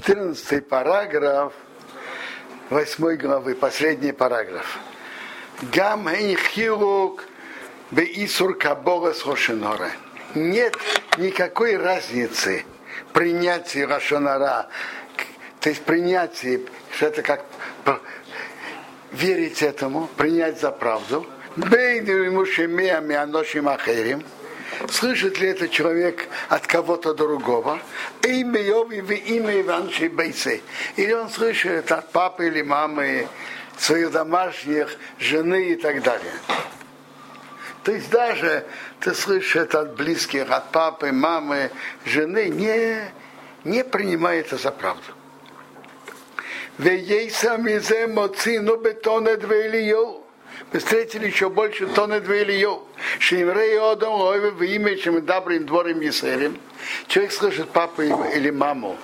14 параграф 8 главы, последний параграф. Гам хирук беисур кабора с Нет никакой разницы принятия Рашонара, то есть принятие, что это как верить этому, принять за правду. Слышит ли этот человек от кого-то другого? Имя Йови в имя Иванши Бейсе. Или он слышит от папы или мамы, своих домашних, жены и так далее. То есть даже ты слышишь от близких, от папы, мамы, жены, не, не принимай это за правду. Вейса мизе моцину бетонет вейлио. Мы встретили еще больше тонет вейлио. Шимрей одам лойве в имя, чем добрым дворим Есерим. Человек слышит папу или маму,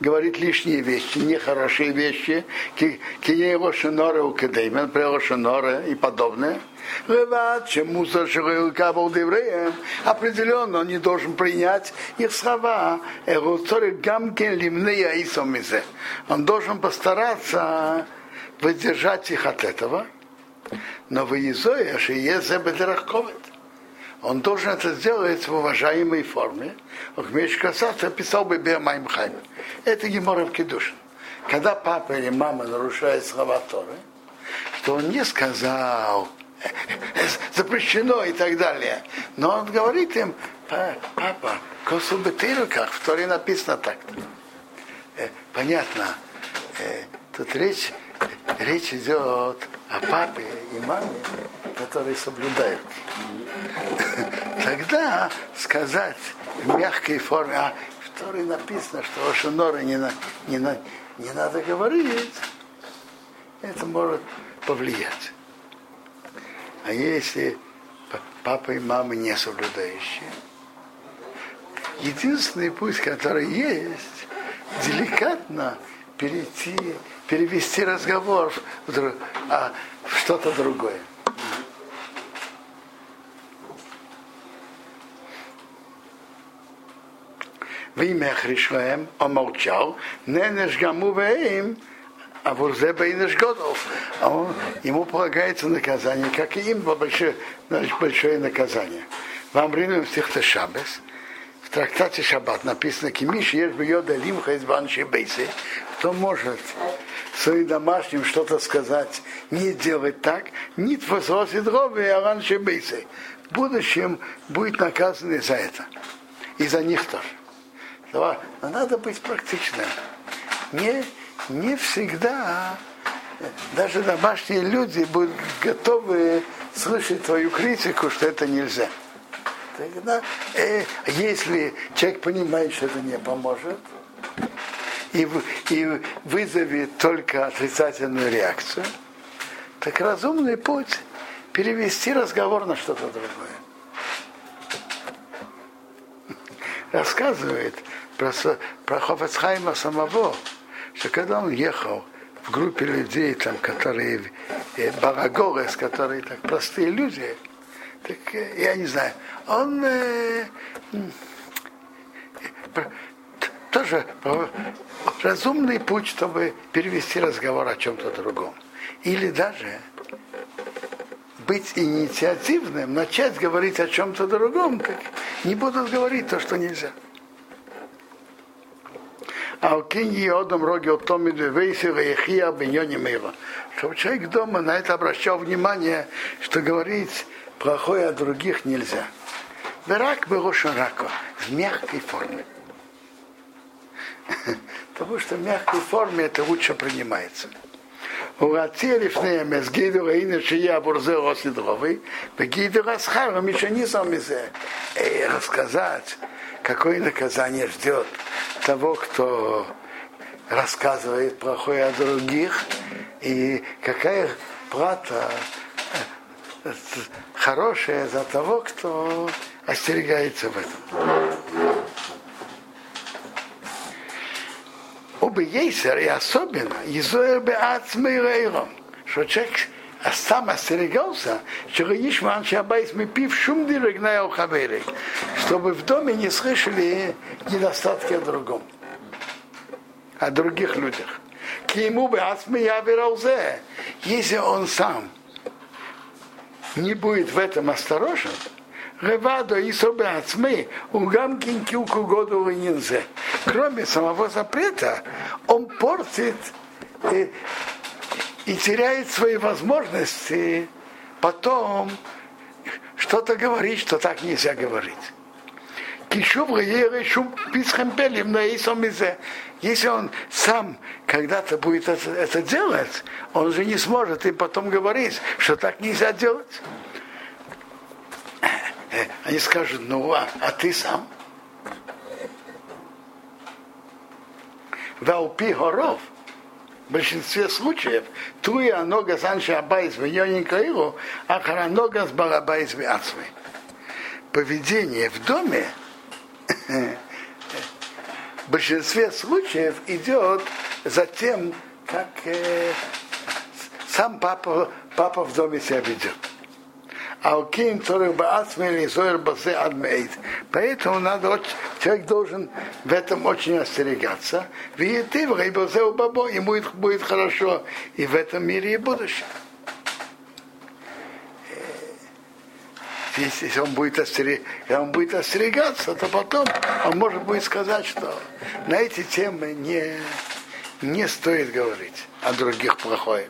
говорит лишние вещи, нехорошие вещи, киней Рошенора у Кедеймен, Рошенора и подобное. Леват, чем мусор Шагавал евреям, определенно он не должен принять их слова. Гамкен лимнея исомизе. Он должен постараться выдержать их от этого. Но в Иезоя, что есть он должен это сделать в уважаемой форме. Меч касаться писал бы Бермайм Хайм. Это Гемора в Кедушин. Когда папа или мама нарушают слова Торы, что он не сказал запрещено и так далее. Но он говорит им, папа, косу бетыру, как в Торе написано так. Э, понятно, э, тут речь, речь идет о папе и маме, которые соблюдают. Тогда сказать в мягкой форме, а в Торе написано, что Ошинора не, на, не, на, не надо говорить, это может повлиять. А если папа и мама не соблюдающие, единственный путь, который есть, деликатно перейти, перевести разговор в, а, в что-то другое. Хришлаем он молчал, не нежгаму им, а Вурзебейнеш Годов, а он, ему полагается наказание, как и им большое, большое наказание. Вам ринуем стихта Шабес, в трактате Шаббат написано, Кимиш ешь бы йода лимха из банши бейси, кто может своим домашним что-то сказать, не делать так, не твосос дроби, а раньше бейси. В будущем будет наказан за это. И за них тоже. Но надо быть практичным. Не не всегда даже домашние люди будут готовы слышать твою критику, что это нельзя. Тогда, э, если человек понимает, что это не поможет, и, и вызовет только отрицательную реакцию, так разумный путь перевести разговор на что-то другое. Рассказывает про, про Хофецхайма самого, что когда он ехал в группе людей, там, которые э, барагорес, которые так простые люди, так э, я не знаю, он э, тоже разумный путь, чтобы перевести разговор о чем-то другом. Или даже быть инициативным, начать говорить о чем-то другом, как не будут говорить то, что нельзя. Алкиньи одам роги отомиду вейсива ехия беньони. Чтобы человек дома на это обращал внимание, что говорить плохое о других нельзя. Верак был рака в мягкой форме. Потому что в мягкой форме это лучше принимается. У Ацелифнея Мезгидура и Нашия Бурзео Сидровый, Бегидура Схару Мишанисом Мизе. И э, рассказать, какое наказание ждет того, кто рассказывает плохое о других, и какая плата э, э, хорошая за того, кто остерегается в этом. Оба ейсер и особенно Изоэр Беацмейрейром, что человек а сам остерегался, что Ишман Шабайс мы пив шум дирегная ухаберей, чтобы в доме не слышали недостатки о другом. о других людях. К ему бы вераузе. Если он сам не будет в этом осторожен, Ревадо и собрацмы, угам кинкилку году вынинзе. Кроме самого запрета, он портит и, и теряет свои возможности потом что-то говорить, что так нельзя говорить. Если он сам когда-то будет это, это делать, он же не сможет им потом говорить, что так нельзя делать. Они скажут, ну а, а ты сам? Валпи горов, в большинстве случаев, туя нога санши абайс в его, а харанога с балабайс в Поведение в доме в большинстве случаев идет за тем, как э, сам папа, папа в доме себя ведет. Алкин Торых Баасмели Зоер Басе Адмейт. Поэтому надо, человек должен в этом очень остерегаться. Видит и в Бабо, ему будет, хорошо и в этом мире, и в будущем. Если он будет, остерег... он будет остерегаться, то потом он может будет сказать, что на эти темы не, не стоит говорить, а других плохое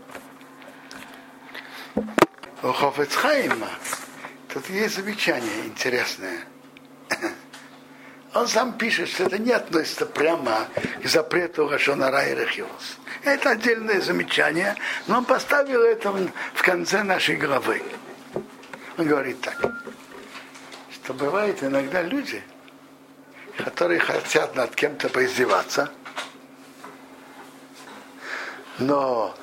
Хофецхайма тут есть замечание интересное. Он сам пишет, что это не относится прямо к запрету Рашонара и Рахиос. Это отдельное замечание, но он поставил это в конце нашей главы. Он говорит так, что бывает иногда люди, которые хотят над кем-то поиздеваться, но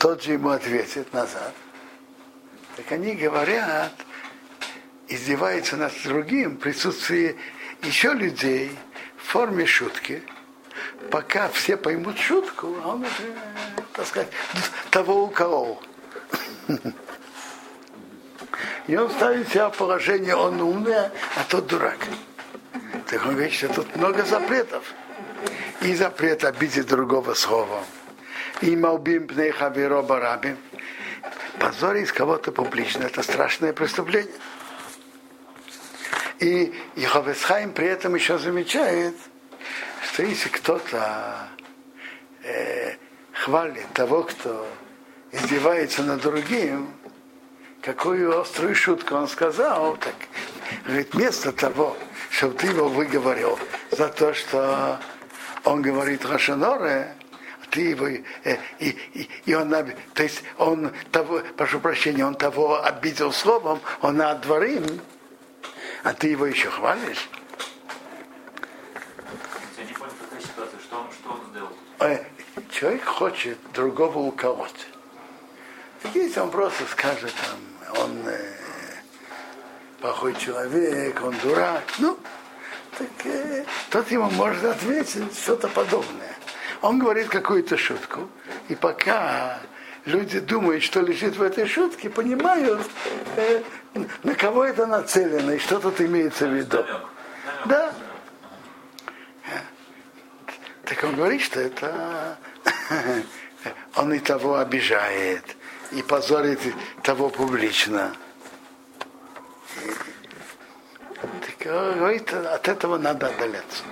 тот же ему ответит назад. Так они говорят, издеваются над другим в присутствии еще людей в форме шутки, пока все поймут шутку, а он уже, так сказать, того у кого. И он ставит себя в положение, он умный, а тот дурак. Так он говорит, что тут много запретов. И запрет обидеть другого словом и Малбим Пнейхавиро Барабим. Позорить кого-то публично – это страшное преступление. И Иховесхайм при этом еще замечает, что если кто-то э, хвалит того, кто издевается над другим, какую острую шутку он сказал, так говорит, вместо того, чтобы ты его выговорил за то, что он говорит Рашаноре, ты его, э, и, и, и он, то есть он того, прошу прощения, он того обидел словом, он на дворим, а ты его еще хвалишь. Я не понял, какая ситуация, что он, что он сделал? Э, человек хочет другого уколоть. Если он просто скажет, там, он э, плохой человек, он дурак, ну, так э, тот ему может ответить что-то подобное. Он говорит какую-то шутку, и пока люди думают, что лежит в этой шутке, понимают, э, на кого это нацелено и что тут имеется в виду. Да. Так он говорит, что это он и того обижает, и позорит того публично. Так говорит, от этого надо отдаляться.